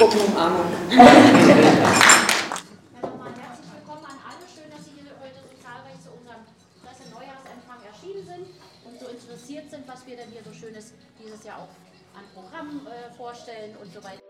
Gruppenumarmung. Ja, nochmal herzlich willkommen an alle. Schön, dass Sie hier heute so zahlreich zu unserem Presse-Neujahrsempfang erschienen sind und so interessiert sind, was wir denn hier so Schönes dieses Jahr auch an Programmen äh, vorstellen und so weiter.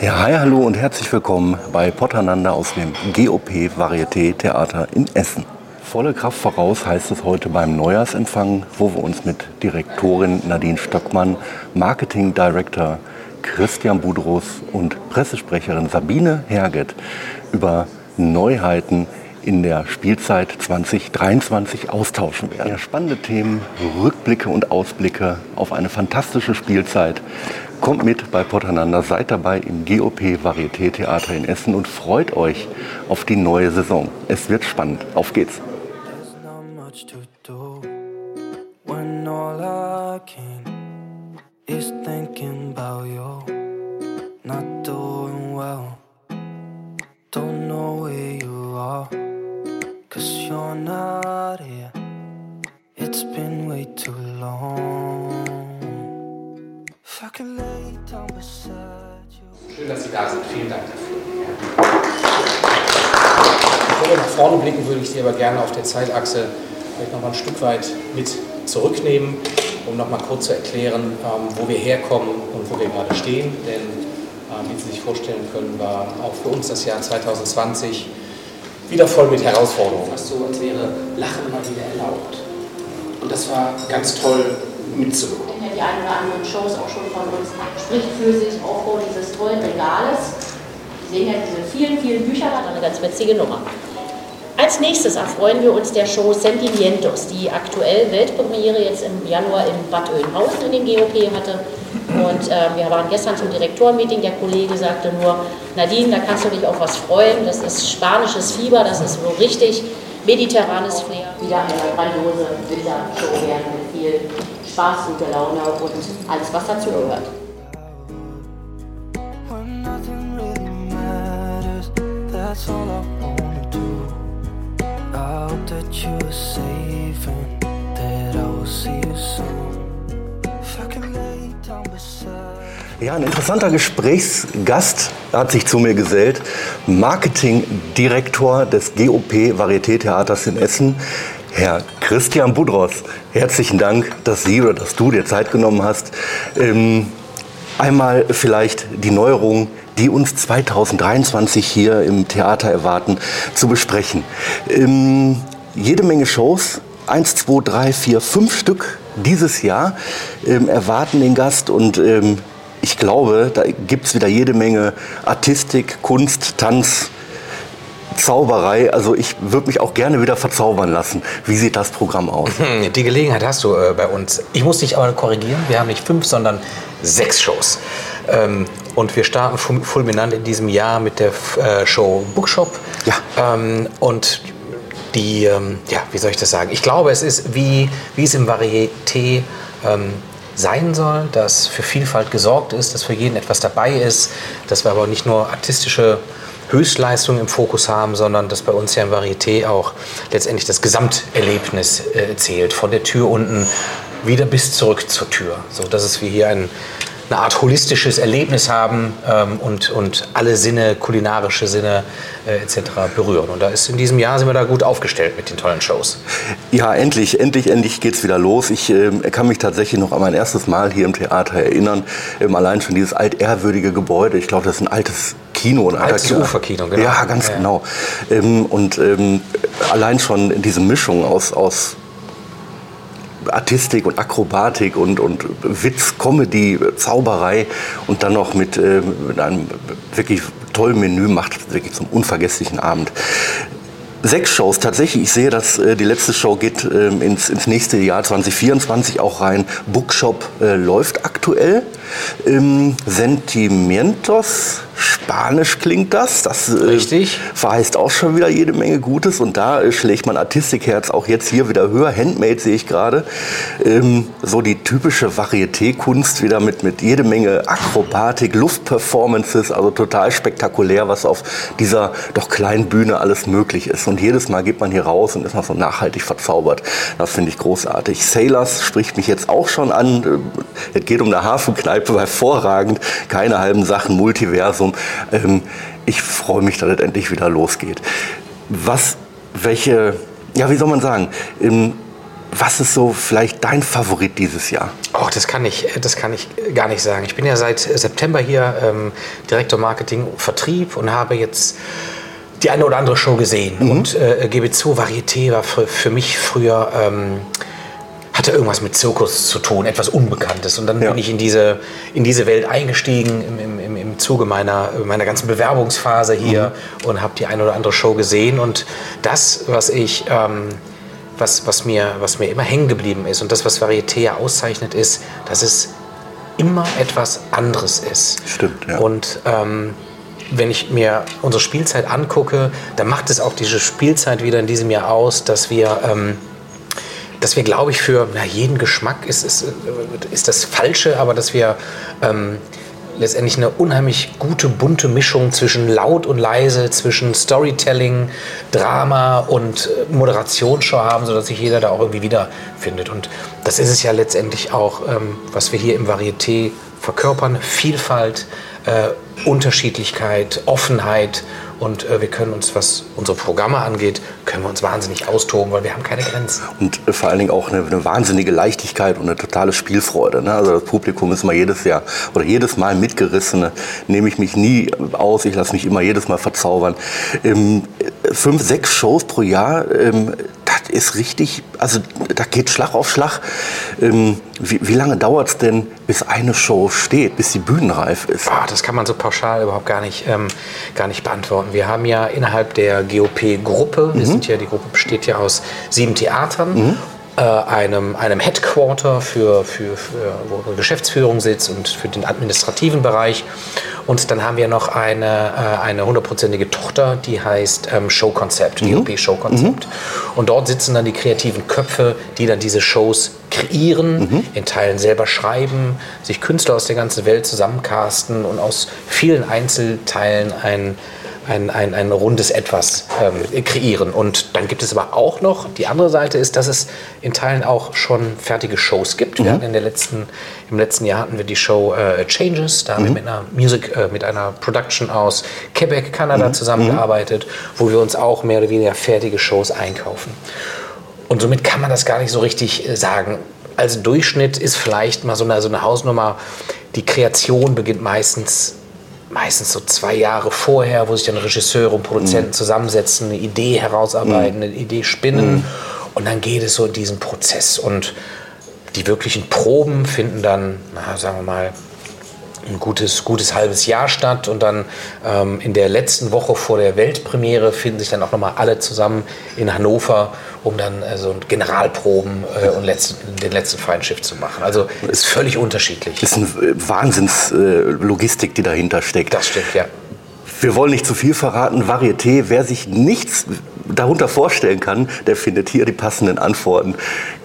Ja, hi, hallo und herzlich willkommen bei Potternander aus dem GOP Varieté Theater in Essen. Volle Kraft voraus heißt es heute beim Neujahrsempfang, wo wir uns mit Direktorin Nadine Stöckmann, Marketing Director Christian Budros und Pressesprecherin Sabine Herget über Neuheiten in der Spielzeit 2023 austauschen werden. Ja, spannende Themen, Rückblicke und Ausblicke auf eine fantastische Spielzeit Kommt mit bei Potternander, seid dabei im GOP Varieté Theater in Essen und freut euch auf die neue Saison. Es wird spannend. Auf geht's. It's been way too long. Schön, dass Sie da sind. Vielen Dank dafür. Bevor wir nach vorne blicken, würde ich Sie aber gerne auf der Zeitachse vielleicht noch mal ein Stück weit mit zurücknehmen, um noch mal kurz zu erklären, ähm, wo wir herkommen und wo wir gerade stehen. Denn, ähm, wie Sie sich vorstellen können, war auch für uns das Jahr 2020 wieder voll mit Herausforderungen. Fast so, als wäre Lachen mal wieder erlaubt. Und das war ganz toll mitzubekommen die ein oder anderen Shows auch schon von uns, spricht für sich Aufbau dieses tollen Regales. Sie sehen ja diese vielen, vielen Bücher, da eine ganz witzige Nummer. Als nächstes erfreuen wir uns der Show Sentimientos, die aktuell Weltpremiere jetzt im Januar in Bad Oeynhausen in den GOP hatte. Und äh, wir waren gestern zum Direktormeeting, der Kollege sagte nur, Nadine, da kannst du dich auf was freuen, das ist spanisches Fieber, das ist so richtig. Mediterranes Flair. Wieder eine grandiose Bildershow werden mit viel Spaß, gute Laune und alles, was dazu gehört. Ja, ein interessanter Gesprächsgast hat sich zu mir gesellt. Marketingdirektor des GOP Varieté Theaters in Essen, Herr Christian Budros, herzlichen Dank, dass Sie oder dass du dir Zeit genommen hast. Ähm, einmal vielleicht die Neuerungen, die uns 2023 hier im Theater erwarten, zu besprechen. Ähm, jede Menge Shows, eins, zwei, drei, vier, fünf Stück dieses Jahr ähm, erwarten den Gast und ähm, ich glaube, da gibt es wieder jede Menge Artistik, Kunst, Tanz, Zauberei. Also ich würde mich auch gerne wieder verzaubern lassen. Wie sieht das Programm aus? Die Gelegenheit hast du äh, bei uns. Ich muss dich aber korrigieren. Wir haben nicht fünf, sondern sechs Shows. Ähm, und wir starten fulminant in diesem Jahr mit der äh, Show Bookshop. Ja. Ähm, und die, ähm, ja, wie soll ich das sagen? Ich glaube, es ist wie, wie es im Varieté ähm, sein soll, dass für Vielfalt gesorgt ist, dass für jeden etwas dabei ist, dass wir aber nicht nur artistische Höchstleistung im Fokus haben, sondern dass bei uns ja im Varieté auch letztendlich das Gesamterlebnis äh, zählt, von der Tür unten wieder bis zurück zur Tür, so dass es wir hier ein eine Art holistisches Erlebnis haben ähm, und, und alle Sinne, kulinarische Sinne äh, etc. berühren. Und da ist in diesem Jahr sind wir da gut aufgestellt mit den tollen Shows. Ja, endlich, endlich, endlich geht es wieder los. Ich äh, kann mich tatsächlich noch an mein erstes Mal hier im Theater erinnern. Ähm, allein schon dieses altehrwürdige Gebäude. Ich glaube, das ist ein altes Kino. Ein altes Uferkino, genau. Ja, ganz ja. genau. Ähm, und ähm, allein schon diese Mischung aus, aus Artistik und Akrobatik und, und Witz, Comedy, Zauberei und dann noch mit, äh, mit einem wirklich tollen Menü macht wirklich zum unvergesslichen Abend. Sechs Shows tatsächlich. Ich sehe, dass äh, die letzte Show geht äh, ins, ins nächste Jahr 2024 auch rein. Bookshop äh, läuft aktuell. Ähm, Sentimientos spanisch klingt das. Das äh, Richtig. verheißt auch schon wieder jede Menge Gutes. Und da äh, schlägt mein Artistikherz auch jetzt hier wieder höher. Handmade sehe ich gerade. Ähm, so die typische Varieté-Kunst wieder mit, mit jede Menge Akrobatik, Luftperformances. Also total spektakulär, was auf dieser doch kleinen Bühne alles möglich ist. Und jedes Mal geht man hier raus und ist noch so nachhaltig verzaubert. Das finde ich großartig. Sailors spricht mich jetzt auch schon an. Äh, es geht um eine Hafenkneipe, hervorragend. Keine halben Sachen, Multiversum. Ähm, ich freue mich, dass es endlich wieder losgeht. Was, welche, ja, wie soll man sagen, ähm, was ist so vielleicht dein Favorit dieses Jahr? Oh, das kann ich, das kann ich gar nicht sagen. Ich bin ja seit September hier ähm, Direktor Marketing Vertrieb und habe jetzt die eine oder andere Show gesehen mhm. und äh, gebe zu, Varieté war für, für mich früher ähm, hatte irgendwas mit Zirkus zu tun, etwas Unbekanntes. Und dann ja. bin ich in diese, in diese Welt eingestiegen im, im, im Zuge meiner, meiner ganzen Bewerbungsphase hier mhm. und habe die eine oder andere Show gesehen. Und das, was ich, ähm, was, was, mir, was mir immer hängen geblieben ist und das, was Varieté auszeichnet, ist, dass es immer etwas anderes ist. Stimmt, ja. Und ähm, wenn ich mir unsere Spielzeit angucke, dann macht es auch diese Spielzeit wieder in diesem Jahr aus, dass wir ähm, dass wir, glaube ich, für na, jeden Geschmack ist, ist, ist das Falsche, aber dass wir ähm, letztendlich eine unheimlich gute, bunte Mischung zwischen laut und leise, zwischen Storytelling, Drama und äh, Moderationsshow haben, sodass sich jeder da auch irgendwie wiederfindet. Und das ist es ja letztendlich auch, ähm, was wir hier im Varieté verkörpern. Vielfalt, äh, Unterschiedlichkeit, Offenheit und äh, wir können uns, was unsere Programme angeht, können wir uns wahnsinnig austoben, weil wir haben keine Grenzen. Und äh, vor allen Dingen auch eine, eine, wahnsinnige Leichtigkeit und eine totale Spielfreude. Ne? Also das Publikum ist mal jedes Jahr oder jedes Mal mitgerissen. Nehme ich mich nie aus, ich lasse mich immer jedes Mal verzaubern. Ähm, fünf, sechs Shows pro Jahr, ähm, das ist richtig, also da geht Schlag auf Schlag. Ähm, wie, wie, lange dauert es denn, bis eine Show steht, bis sie bühnenreif ist? Boah, das kann man so pauschal überhaupt gar nicht, ähm, gar nicht beantworten. Wir haben ja innerhalb der GOP-Gruppe, mhm. ja, die Gruppe besteht ja aus sieben Theatern mhm äh, einem, einem Headquarter für, für, für, wo unsere Geschäftsführung sitzt und für den administrativen Bereich. Und dann haben wir noch eine, äh, eine hundertprozentige Tochter, die heißt ähm, Show Concept, mhm. DOP Show Concept. Mhm. Und dort sitzen dann die kreativen Köpfe, die dann diese Shows kreieren, mhm. in Teilen selber schreiben, sich Künstler aus der ganzen Welt zusammencasten und aus vielen Einzelteilen ein ein, ein, ein rundes Etwas ähm, kreieren. Und dann gibt es aber auch noch, die andere Seite ist, dass es in Teilen auch schon fertige Shows gibt. Mhm. Wir hatten in der letzten, Im letzten Jahr hatten wir die Show äh, Changes, da haben wir mhm. mit einer Music, äh, mit einer Production aus Quebec, Kanada mhm. zusammengearbeitet, wo wir uns auch mehr oder weniger fertige Shows einkaufen. Und somit kann man das gar nicht so richtig äh, sagen. Als Durchschnitt ist vielleicht mal so eine, so eine Hausnummer, die Kreation beginnt meistens meistens so zwei Jahre vorher, wo sich dann Regisseure und Produzenten mhm. zusammensetzen, eine Idee herausarbeiten, mhm. eine Idee spinnen mhm. und dann geht es so in diesen Prozess und die wirklichen Proben finden dann, na, sagen wir mal, ein gutes, gutes halbes Jahr statt und dann ähm, in der letzten Woche vor der Weltpremiere finden sich dann auch nochmal alle zusammen in Hannover, um dann äh, so Generalproben äh, und letzten, den letzten Feinschiff zu machen. Also ist völlig unterschiedlich. Das ist eine Wahnsinnslogistik, äh, die dahinter steckt. Das stimmt, ja. Wir wollen nicht zu viel verraten. Varieté, wer sich nichts darunter vorstellen kann, der findet hier die passenden Antworten.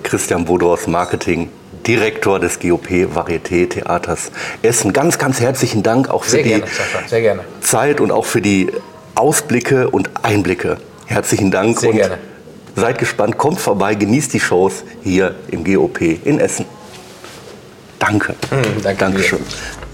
Christian Bodors Marketing Direktor des GOP Varieté Theaters Essen. Ganz, ganz herzlichen Dank auch für sehr die gerne, sehr gerne. Zeit und auch für die Ausblicke und Einblicke. Herzlichen Dank sehr und gerne. seid gespannt, kommt vorbei, genießt die Shows hier im GOP in Essen. Danke. Mhm, danke Dankeschön. Dir.